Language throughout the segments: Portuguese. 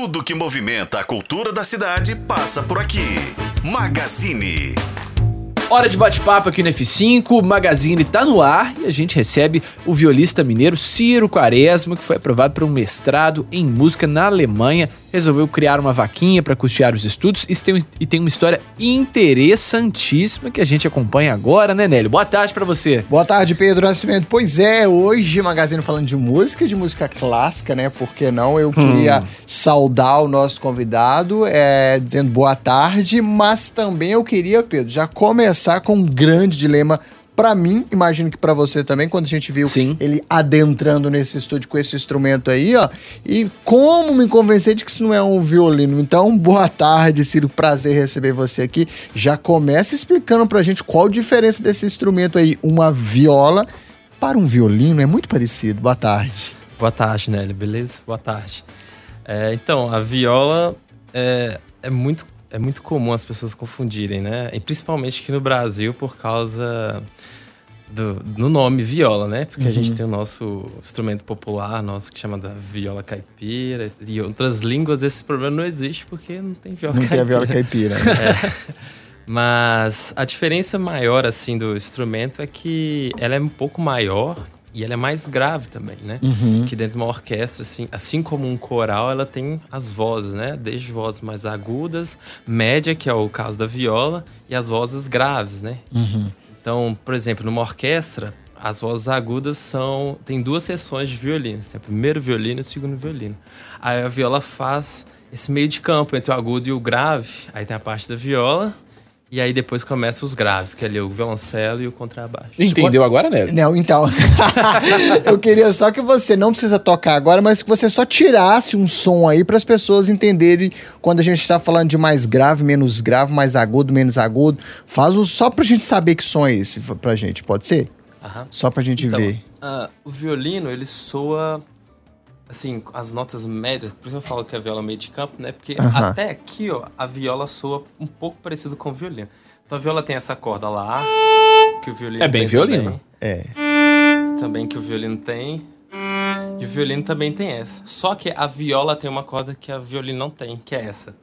Tudo que movimenta a cultura da cidade passa por aqui. Magazine. Hora de bate-papo aqui no F5, o Magazine tá no ar e a gente recebe o violista mineiro Ciro Quaresma, que foi aprovado para um mestrado em música na Alemanha resolveu criar uma vaquinha para custear os estudos e tem, e tem uma história interessantíssima que a gente acompanha agora, né, Nélio? Boa tarde para você. Boa tarde, Pedro Nascimento. Pois é, hoje Magazine falando de música, de música clássica, né? Por que não? Eu queria hum. saudar o nosso convidado, é, dizendo boa tarde, mas também eu queria, Pedro, já começar com um grande dilema para mim, imagino que para você também, quando a gente viu Sim. ele adentrando nesse estúdio com esse instrumento aí, ó. E como me convencer de que isso não é um violino. Então, boa tarde, Ciro. Prazer receber você aqui. Já começa explicando pra gente qual a diferença desse instrumento aí. Uma viola para um violino é muito parecido. Boa tarde. Boa tarde, Nelly. Beleza? Boa tarde. É, então, a viola é, é muito é muito comum as pessoas confundirem, né? E principalmente aqui no Brasil por causa do, do nome viola, né? Porque uhum. a gente uhum. tem o nosso instrumento popular, nosso que chama da viola caipira. E outras línguas esse problema não existe porque não tem viola não caipira. Não tem a viola caipira. Né? É. Mas a diferença maior, assim, do instrumento é que ela é um pouco maior e ela é mais grave também, né? Uhum. Que dentro de uma orquestra, assim, assim como um coral, ela tem as vozes, né? Desde vozes mais agudas, média, que é o caso da viola, e as vozes graves, né? Uhum. Então, por exemplo, numa orquestra, as vozes agudas são. Tem duas seções de violinos. Tem o primeiro violino e o segundo violino. Aí a viola faz esse meio de campo entre o agudo e o grave. Aí tem a parte da viola e aí depois começa os graves, que é ali o violoncelo e o contrabaixo. Entendeu agora, né? Não, então. eu queria só que você não precisa tocar agora, mas que você só tirasse um som aí para as pessoas entenderem quando a gente está falando de mais grave, menos grave, mais agudo, menos agudo. Faz o, só pra gente saber que som é esse pra gente, pode ser? Aham. Só pra gente então, ver. Uh, o violino, ele soa assim, as notas médias, por isso eu falo que a viola é meio de campo, né? Porque até aqui, ó, a viola soa um pouco parecido com o violino. Então a viola tem essa corda lá, que o violino É bem violino. Também. É. Também que o violino tem. E o violino também tem essa. Só que a viola tem uma corda que a violino não tem, que é essa.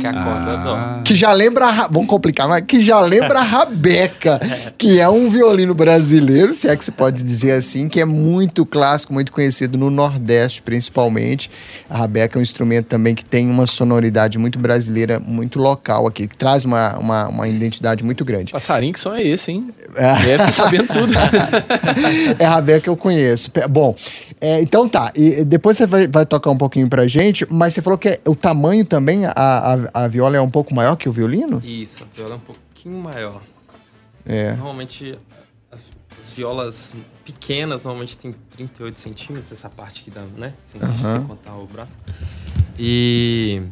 Que é a corda ah. dó. Que já lembra. Vamos complicar, mas que já lembra a rabeca, que é um violino brasileiro, se é que se pode dizer assim, que é muito clássico, muito conhecido no Nordeste, principalmente. A rabeca é um instrumento também que tem uma sonoridade muito brasileira, muito local aqui, que traz uma, uma, uma identidade muito grande. Passarinho que só é esse, hein? É. Deve estar sabendo tudo. é a rabeca que eu conheço. Bom, é, então tá. E depois você vai, vai, tocar um pouquinho pra gente, mas você falou que é, o tamanho também, a, a, a, viola é um pouco maior que o violino? Isso, a viola é um pouquinho maior. É. Normalmente, as violas pequenas normalmente tem 38 centímetros, essa parte aqui dá, né? Sem uhum. você contar o braço. E.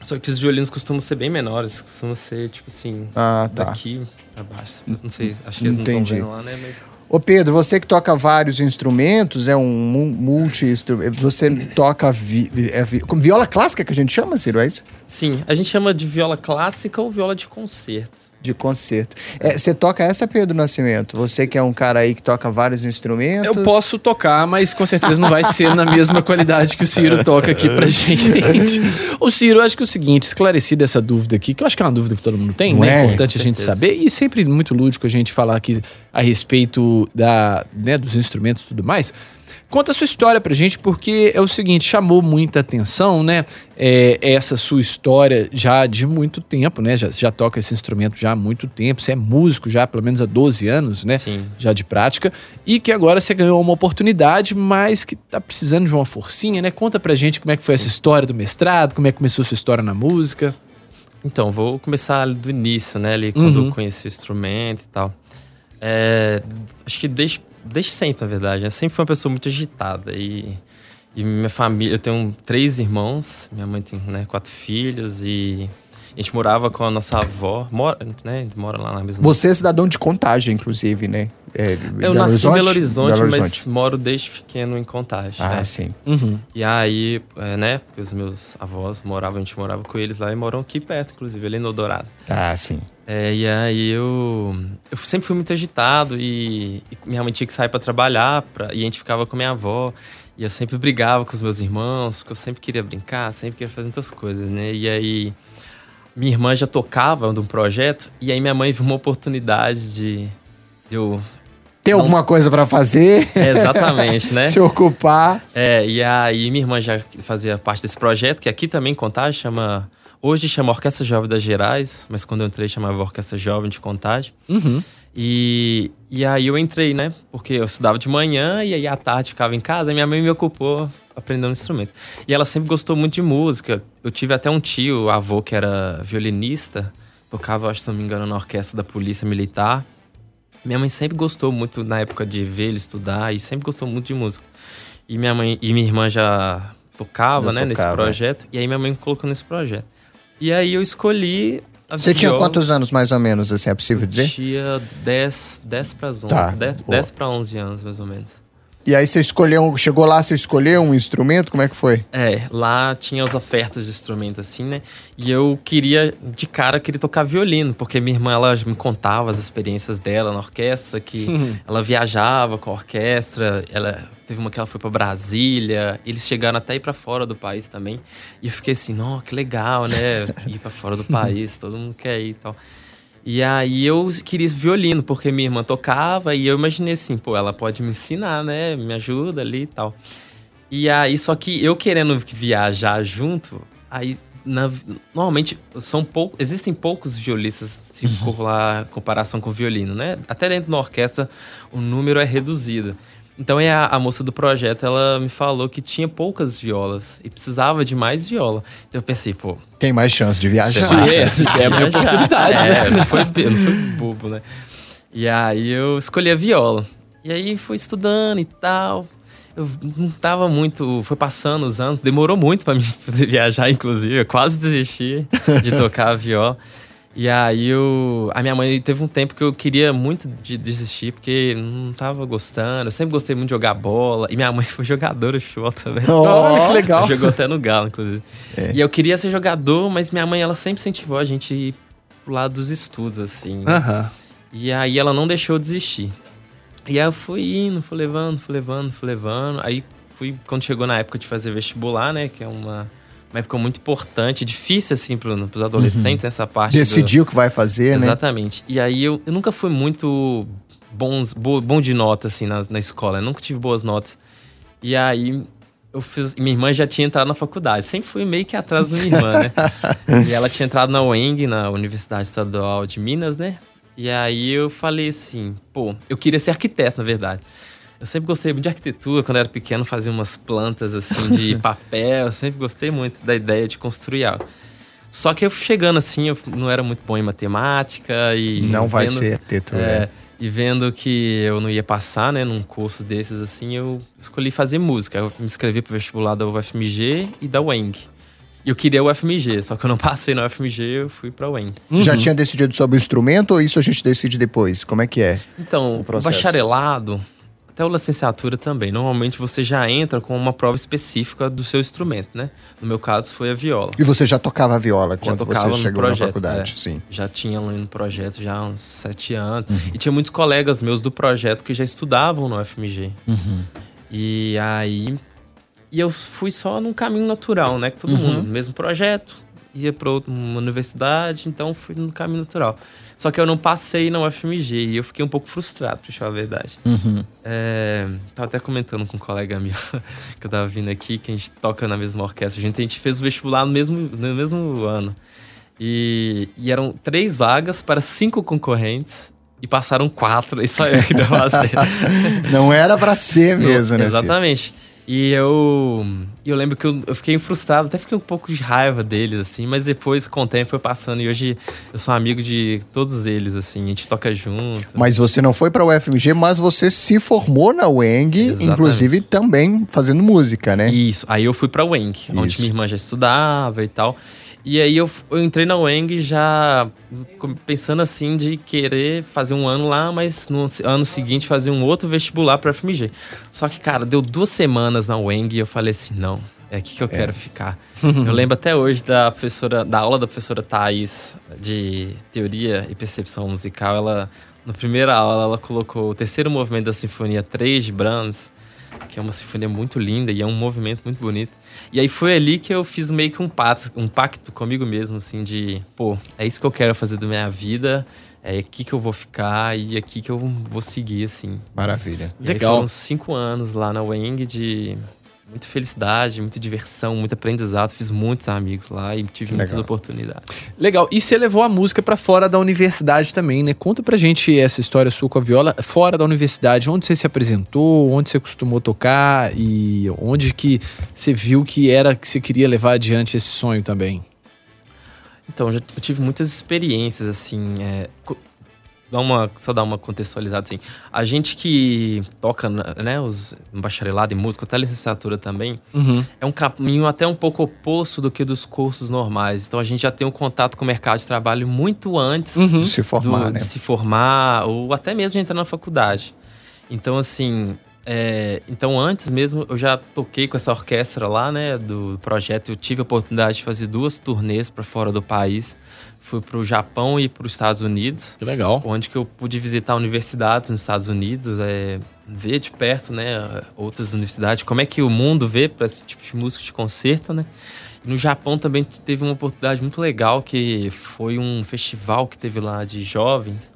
Só que os violinos costumam ser bem menores, costumam ser, tipo assim, ah, tá. daqui pra baixo. Não sei, acho que eles Entendi. não estão vendo lá, né? Mas... Ô Pedro, você que toca vários instrumentos, é um multi-instrumento, você toca vi, é, vi, viola clássica que a gente chama, Ciro, é isso? Sim, a gente chama de viola clássica ou viola de concerto de concerto. É, você toca essa, Pedro Nascimento? Você que é um cara aí que toca vários instrumentos? Eu posso tocar, mas com certeza não vai ser na mesma qualidade que o Ciro toca aqui pra gente. o Ciro, eu acho que é o seguinte, esclarecida essa dúvida aqui, que eu acho que é uma dúvida que todo mundo tem, né? É importante a gente saber, e sempre muito lúdico a gente falar aqui a respeito da, né, dos instrumentos e tudo mais. Conta a sua história pra gente, porque é o seguinte, chamou muita atenção, né? É, essa sua história já de muito tempo, né? Já, já toca esse instrumento já há muito tempo, você é músico já pelo menos há 12 anos, né? Sim. Já de prática. E que agora você ganhou uma oportunidade, mas que tá precisando de uma forcinha, né? Conta pra gente como é que foi essa história do mestrado, como é que começou a sua história na música. Então, vou começar do início, né? Ali, quando uhum. eu conheci o instrumento e tal. É, acho que desde desde sempre, na verdade. Eu sempre fui uma pessoa muito agitada. E, e minha família, eu tenho três irmãos, minha mãe tem né, quatro filhos e a gente morava com a nossa avó, mora, né? Mora lá na mesma. Você é cidadão de contagem, inclusive, né? É, eu nasci em Belo Horizonte, Belo Horizonte, mas moro desde pequeno em Contagem. Ah, né? sim. Uhum. E aí, é, né? Os meus avós moravam, a gente morava com eles lá e moram aqui perto, inclusive, ali no Dourado. Ah, sim. É, e aí eu, eu sempre fui muito agitado e, e minha mãe tinha que sair para trabalhar pra, e a gente ficava com minha avó. E eu sempre brigava com os meus irmãos, porque eu sempre queria brincar, sempre queria fazer muitas coisas, né? E aí minha irmã já tocava num projeto, e aí minha mãe viu uma oportunidade de, de eu ter alguma coisa para fazer. É, exatamente, né? Se ocupar. É, e aí minha irmã já fazia parte desse projeto, que aqui também em Contagem chama. Hoje chama Orquestra Jovem das Gerais, mas quando eu entrei chamava Orquestra Jovem de Contagem. Uhum. E, e aí eu entrei, né? Porque eu estudava de manhã e aí à tarde ficava em casa e minha mãe me ocupou aprendendo um instrumento. E ela sempre gostou muito de música. Eu tive até um tio, avô, que era violinista, tocava, acho, se não me engano, na orquestra da Polícia Militar. Minha mãe sempre gostou muito, na época de ver ele estudar, e sempre gostou muito de música. E minha mãe e minha irmã já tocava, Já né, tocava. nesse projeto. E aí minha mãe me colocou nesse projeto. E aí eu escolhi. Você tinha quantos anos, mais ou menos, assim, é possível dizer? Tinha 10, 10 para 11. Tá. 10, Boa. 10 para 11 anos, mais ou menos. E aí você escolheu, chegou lá, você escolheu um instrumento, como é que foi? É, lá tinha as ofertas de instrumentos assim, né? E eu queria, de cara, queria tocar violino, porque minha irmã, ela me contava as experiências dela na orquestra, que ela viajava com a orquestra, ela teve uma que ela foi pra Brasília, eles chegaram até ir pra fora do país também. E eu fiquei assim, não, que legal, né? Ir pra fora do país, todo mundo quer ir e tal. E aí eu queria violino, porque minha irmã tocava e eu imaginei assim, pô, ela pode me ensinar, né? Me ajuda ali e tal. E aí, só que eu querendo viajar junto, aí na- normalmente são poucos, existem poucos violistas se for lá em comparação com o violino, né? Até dentro da orquestra o número é reduzido. Então é a, a moça do projeto, ela me falou que tinha poucas violas e precisava de mais viola. Então eu pensei, pô, Tem mais chance de viajar. Sim, é, é a minha oportunidade, É, né? não foi, não foi bobo, né? E aí eu escolhi a viola. E aí fui estudando e tal. Eu não tava muito. Foi passando os anos, demorou muito pra mim poder viajar, inclusive. Eu quase desisti de tocar a viola. E aí eu. A minha mãe teve um tempo que eu queria muito de desistir, porque não tava gostando. Eu sempre gostei muito de jogar bola. E minha mãe foi jogadora de futebol também. Olha que legal. Jogou até no Galo, inclusive. E eu queria ser jogador, mas minha mãe, ela sempre incentivou a gente ir pro lado dos estudos, assim. né? Aham. E aí ela não deixou eu desistir. E aí eu fui indo, fui levando, fui levando, fui levando. Aí fui, quando chegou na época de fazer vestibular, né? Que é uma, uma época muito importante, difícil, assim, pro, pros adolescentes, essa parte. do- Decidiu o que vai fazer, né? Exatamente. E aí eu, eu nunca fui muito bons, bo- bom de nota, assim, na, na escola. Eu nunca tive boas notas. E aí eu fiz. Minha irmã já tinha entrado na faculdade. Sempre fui meio que atrás da minha irmã, né? e ela tinha entrado na UENG, na Universidade Estadual de Minas, né? E aí eu falei assim, pô, eu queria ser arquiteto, na verdade. Eu sempre gostei muito de arquitetura, quando eu era pequeno fazia umas plantas assim de papel, eu sempre gostei muito da ideia de construir algo. Só que eu chegando assim, eu não era muito bom em matemática e Não vai vendo- ser arquitetura. é, e vendo que eu não ia passar, né, num curso desses assim, eu escolhi fazer música. Eu me inscrevi pro vestibular da UFMG e da UENG. E eu queria o UFMG, só que eu não passei na UFMG, eu fui pra UENG. Já tinha decidido sobre o instrumento ou isso a gente decide depois? Como é que é? Então, O o, bacharelado, até a licenciatura também, normalmente você já entra com uma prova específica do seu instrumento, né? No meu caso foi a viola. E você já tocava viola Já quando você chegou projeto, na faculdade? é. Sim. Já tinha lá no projeto já há uns sete anos. Uhum. E tinha muitos colegas meus do projeto que já estudavam no FMG. Uhum. E aí. E eu fui só num caminho natural, né? Que todo Uhum. mundo, mesmo projeto, ia pra outra uma universidade, então fui no caminho natural. Só que eu não passei na UFMG e eu fiquei um pouco frustrado, pra falar a verdade. Uhum. É, tava até comentando com um colega meu que eu tava vindo aqui, que a gente toca na mesma orquestra. A gente, a gente fez o vestibular no mesmo, no mesmo ano. E, e eram três vagas para cinco concorrentes. E passaram quatro, e só eu que não passei. Não era pra ser mesmo, né? Exatamente. E eu, eu lembro que eu, eu fiquei frustrado, até fiquei um pouco de raiva deles, assim, mas depois, com o tempo, foi passando. E hoje eu sou amigo de todos eles, assim, a gente toca junto. Mas você não foi pra UFMG, mas você se formou na UENG, Exatamente. inclusive também fazendo música, né? Isso. Aí eu fui pra UENG, onde Isso. minha irmã já estudava e tal. E aí eu, eu entrei na UENG já pensando assim de querer fazer um ano lá, mas no ano seguinte fazer um outro vestibular pra FMG. Só que, cara, deu duas semanas na UENG e eu falei assim, não, é aqui que eu quero ficar. eu lembro até hoje da professora, da aula da professora Thais de teoria e percepção musical, ela na primeira aula ela colocou o terceiro movimento da Sinfonia 3 de Brahms que é uma sinfonia muito linda e é um movimento muito bonito. E aí foi ali que eu fiz meio que um pacto, um pacto comigo mesmo, assim, de, pô, é isso que eu quero fazer da minha vida, é aqui que eu vou ficar e aqui que eu vou seguir, assim. Maravilha. E Legal. foram cinco anos lá na Weng de muita felicidade, muita diversão, muito aprendizado. Fiz muitos amigos lá e tive muitas oportunidades. Legal. E você levou a música para fora da universidade também, né? Conta pra gente essa história sua com a viola fora da universidade. Onde você se apresentou? Onde você costumou tocar? E onde que você viu que era que você queria levar adiante esse sonho também? Então, eu tive muitas experiências, assim. É, dar uma, só dar uma contextualizada assim. A gente que toca, né, os bacharelado em música, até licenciatura também, uhum. é um caminho até um pouco oposto do que dos cursos normais. Então a gente já tem um contato com o mercado de trabalho muito antes uhum. de se formar, do, né? De se formar ou até mesmo de entrar na faculdade. Então assim, é, então antes mesmo eu já toquei com essa orquestra lá, né, do projeto. Eu tive a oportunidade de fazer duas turnês para fora do país fui para o Japão e para os Estados Unidos. Que legal. Onde que eu pude visitar universidades nos Estados Unidos, é, ver de perto, né, outras universidades, como é que o mundo vê para esse tipo de música de concerto, né? E no Japão também teve uma oportunidade muito legal que foi um festival que teve lá de jovens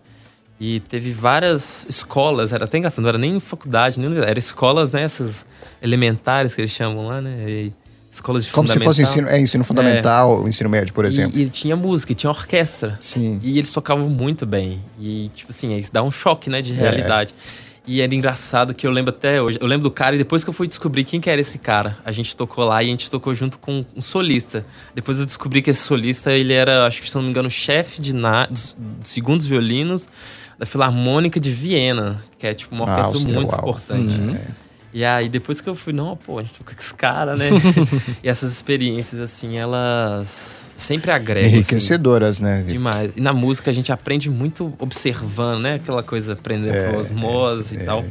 e teve várias escolas, era até engraçado, não era nem faculdade, nem era escolas, né, essas elementares que eles chamam lá, né? E, escolas de Como se fosse ensino, é, ensino fundamental, é. ensino médio, por exemplo. E, e, tinha música, e tinha orquestra. Sim. E eles tocavam muito bem. E, tipo assim, isso dá um choque, né, de é. realidade. É. E era engraçado que eu lembro até hoje. Eu lembro do cara e depois que eu fui descobrir quem que era esse cara, a gente tocou lá e a gente tocou junto com um solista. Depois eu descobri que esse solista, ele era, acho que se não me engano, chefe de na, dos, dos segundos violinos da Filarmônica de Viena, que é tipo uma orquestra Áustria, muito importante. Uhum. É. E aí, depois que eu fui, não, pô, a gente fica com esse cara, né? e essas experiências, assim, elas sempre agregam. Assim, Enriquecedoras, assim, né? Demais. E na música a gente aprende muito observando, né? Aquela coisa, aprender é, por osmose é, e tal.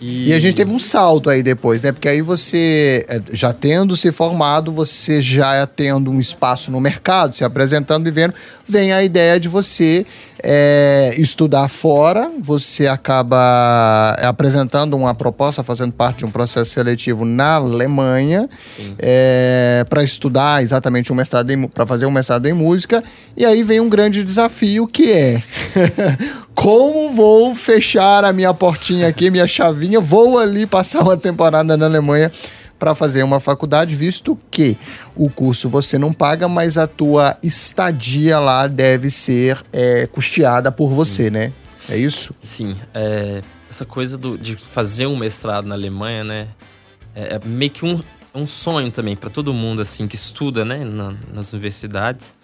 E... e... a gente teve um salto aí depois, né? Porque aí você, é, já tendo se formado, você já tendo um espaço no mercado, se apresentando e vendo, vem a ideia de você é, estudar fora, você acaba apresentando uma proposta, fazendo parte de um processo seletivo na Alemanha é, para estudar exatamente um mestrado para fazer um mestrado em música. E aí vem um grande desafio que é como vou fechar a minha portinha aqui, minha chavinha, vou ali passar uma temporada na Alemanha para fazer uma faculdade, visto que o curso você não paga, mas a tua estadia lá deve ser é, custeada por você, Sim. né? É isso? Sim. É, essa coisa do, de fazer um mestrado na Alemanha, né? É, é meio que um, um sonho também para todo mundo assim que estuda, né, na, nas universidades.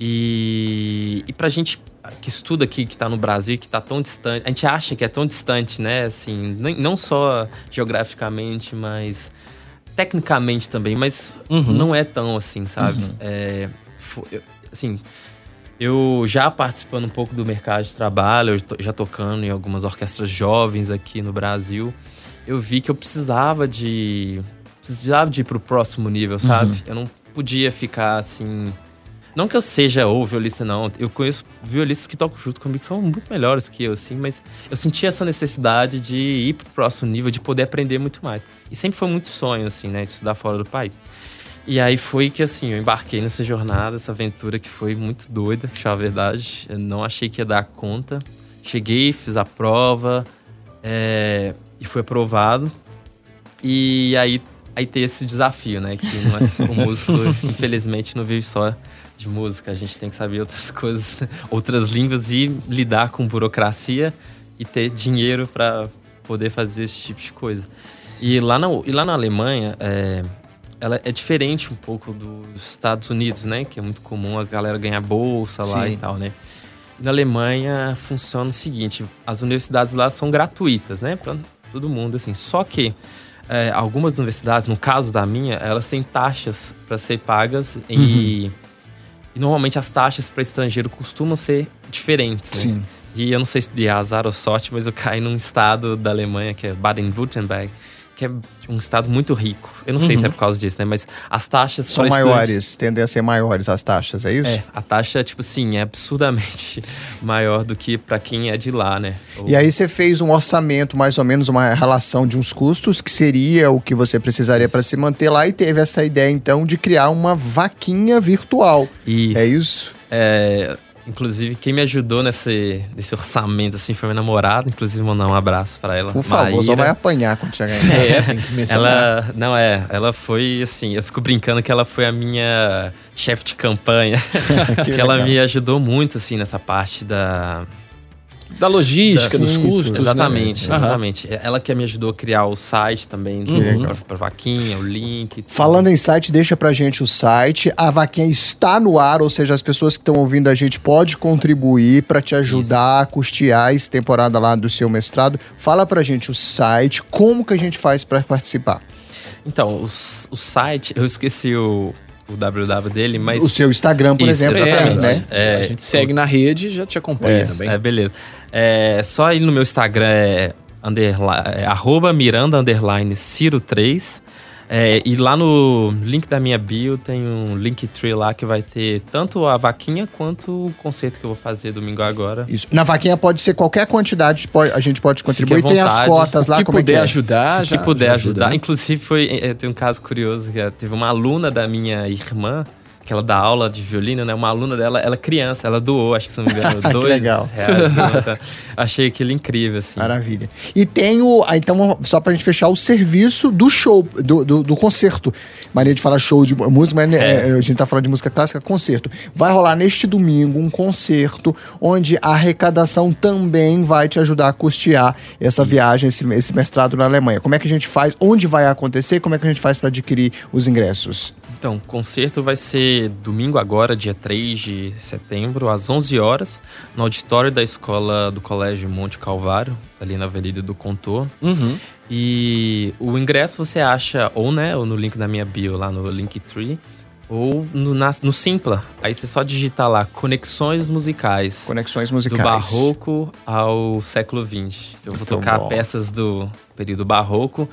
E, e pra gente que estuda aqui, que está no Brasil, que está tão distante, a gente acha que é tão distante, né? Assim, não só geograficamente, mas tecnicamente também, mas uhum. não é tão assim, sabe? Uhum. É, eu, assim, eu já participando um pouco do mercado de trabalho, já tocando em algumas orquestras jovens aqui no Brasil, eu vi que eu precisava de precisava de ir pro próximo nível, sabe? Uhum. Eu não podia ficar assim não que eu seja o violista, não. Eu conheço violistas que tocam junto comigo que são muito melhores que eu, assim, mas eu senti essa necessidade de ir pro próximo nível, de poder aprender muito mais. E sempre foi muito sonho, assim, né, de estudar fora do país. E aí foi que, assim, eu embarquei nessa jornada, essa aventura que foi muito doida, a verdade. Eu não achei que ia dar conta. Cheguei, fiz a prova é, e fui aprovado. E aí, aí tem esse desafio, né? Que não é o músico, infelizmente, não vive só de música, a gente tem que saber outras coisas, outras línguas e lidar com burocracia e ter dinheiro para poder fazer esse tipo de coisa. E lá na, e lá na Alemanha, é, ela é diferente um pouco dos Estados Unidos, né? Que é muito comum a galera ganhar bolsa lá Sim. e tal, né? E na Alemanha funciona o seguinte: as universidades lá são gratuitas, né? Para todo mundo, assim. Só que é, algumas universidades, no caso da minha, elas têm taxas para ser pagas uhum. e e normalmente as taxas para estrangeiro costumam ser diferentes. Né? Sim. E eu não sei se de azar ou sorte, mas eu caí num estado da Alemanha que é Baden-Württemberg. Que é um estado muito rico. Eu não uhum. sei se é uhum. por causa disso, né? Mas as taxas são maiores, estudante... tendem a ser maiores as taxas, é isso? É, a taxa, tipo assim, é absurdamente maior do que para quem é de lá, né? E aí você fez um orçamento, mais ou menos uma relação de uns custos que seria o que você precisaria para se manter lá e teve essa ideia então de criar uma vaquinha virtual. Isso. É isso? É, Inclusive, quem me ajudou nesse, nesse orçamento, assim, foi minha namorada. Inclusive, mandar um abraço para ela. Por favor, Maíra. só vai apanhar quando chegar em casa. É, tem que mencionar. Ela, não, é, ela foi, assim, eu fico brincando que ela foi a minha chefe de campanha. que, que ela me ajudou muito, assim, nessa parte da da logística, da, dos sim, custos. Exatamente, né? exatamente. Uhum. Ela que me ajudou a criar o site também, uhum. pra vaquinha, o link. Falando em site, deixa pra gente o site. A vaquinha está no ar, ou seja, as pessoas que estão ouvindo a gente podem contribuir para te ajudar Isso. a custear essa temporada lá do seu mestrado. Fala pra gente o site, como que a gente faz para participar. Então, o, o site, eu esqueci o, o www dele, mas. O seu Instagram, por Isso, exemplo, é, né? É, a gente segue o... na rede e já te acompanha é, também. É, beleza. É, só ir no meu Instagram é, underline, é arroba Miranda underline Ciro 3. É, e lá no link da minha bio tem um link tree lá que vai ter tanto a vaquinha quanto o conceito que eu vou fazer domingo agora. Isso. Na vaquinha pode ser qualquer quantidade, pode, a gente pode contribuir. Tem as cotas lá, que como puder é que é? ajudar, o que puder ajudar. Né? Inclusive foi é, tem um caso curioso que teve uma aluna da minha irmã que ela dá aula de violino, né? Uma aluna dela, ela é criança, ela doou, acho que se não me engano, dois legal. reais. Né? Achei aquilo incrível, assim. Maravilha. E tem o, ah, então, só pra gente fechar, o serviço do show, do, do, do concerto. Maria de falar show de música, mas é. É, a gente tá falando de música clássica, concerto. Vai rolar neste domingo um concerto onde a arrecadação também vai te ajudar a custear essa Isso. viagem, esse, esse mestrado na Alemanha. Como é que a gente faz? Onde vai acontecer? Como é que a gente faz para adquirir os ingressos? Então, o concerto vai ser domingo agora, dia 3 de setembro, às 11 horas, no auditório da escola do Colégio Monte Calvário, ali na Avenida do Contor. Uhum. E o ingresso você acha ou, né, ou no link da minha bio, lá no Linktree, ou no, na, no Simpla. Aí você só digitar lá Conexões Musicais. Conexões Musicais. Do Barroco ao século XX. Eu vou Muito tocar bom. peças do período Barroco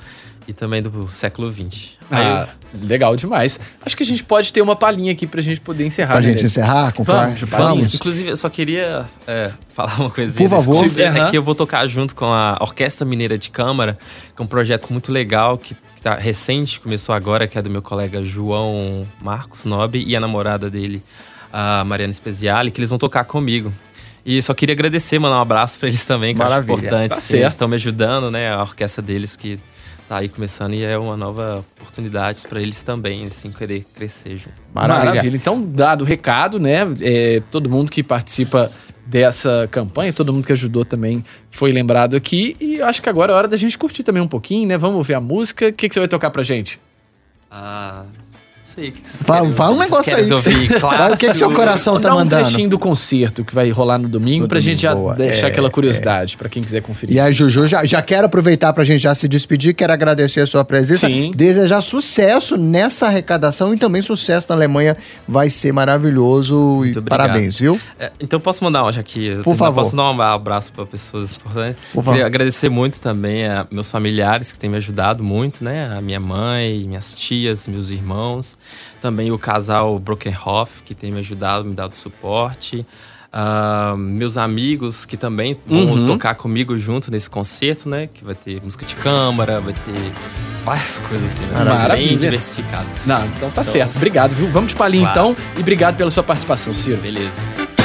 e também do século XX. Ah, legal demais. Acho que a gente pode ter uma palhinha aqui pra gente poder encerrar. Pra gente encerrar com vamos, vamos. Inclusive, eu só queria é, falar uma coisinha. Por favor. É que eu vou tocar junto com a Orquestra Mineira de Câmara, que é um projeto muito legal, que tá recente, começou agora, que é do meu colega João Marcos Nobre e a namorada dele, a Mariana Speziale, que eles vão tocar comigo. E só queria agradecer, mandar um abraço para eles também, que Maravilha. acho importante. Tá eles estão me ajudando, né? A orquestra deles que tá aí começando e é uma nova oportunidade para eles também, assim, querer crescer junto. Maravilha. Maravilha. Então, dado o recado, né? É, todo mundo que participa dessa campanha, todo mundo que ajudou também foi lembrado aqui. E acho que agora é hora da gente curtir também um pouquinho, né? Vamos ouvir a música. O que, que você vai tocar pra gente? Ah sei. O que, vocês fala, fala um negócio aí. Que você... o que, que seu coração tá mandando? um trechinho do concerto que vai rolar no domingo no pra domingo, gente já boa. deixar é, aquela curiosidade é. pra quem quiser conferir. E a Juju, já, já quero aproveitar pra gente já se despedir, quero agradecer a sua presença. Sim. Desejar sucesso nessa arrecadação e também sucesso na Alemanha. Vai ser maravilhoso Muito e obrigado. parabéns, viu? É, então posso mandar hoje aqui. Por favor. Posso dar um abraço pra pessoas importantes. Por favor. Queria agradecer muito também a meus familiares que têm me ajudado muito, né? A minha mãe, minhas tias, meus irmãos. Também o casal Brokenhoff, que tem me ajudado, me dado suporte. Uh, meus amigos que também vão uhum. tocar comigo junto nesse concerto, né? Que vai ter música de câmara, vai ter várias coisas assim. Né? Bem diversificado. Não, então tá então, certo. Obrigado, viu? Vamos de palhinha claro. então. E obrigado pela sua participação, Ciro. Beleza.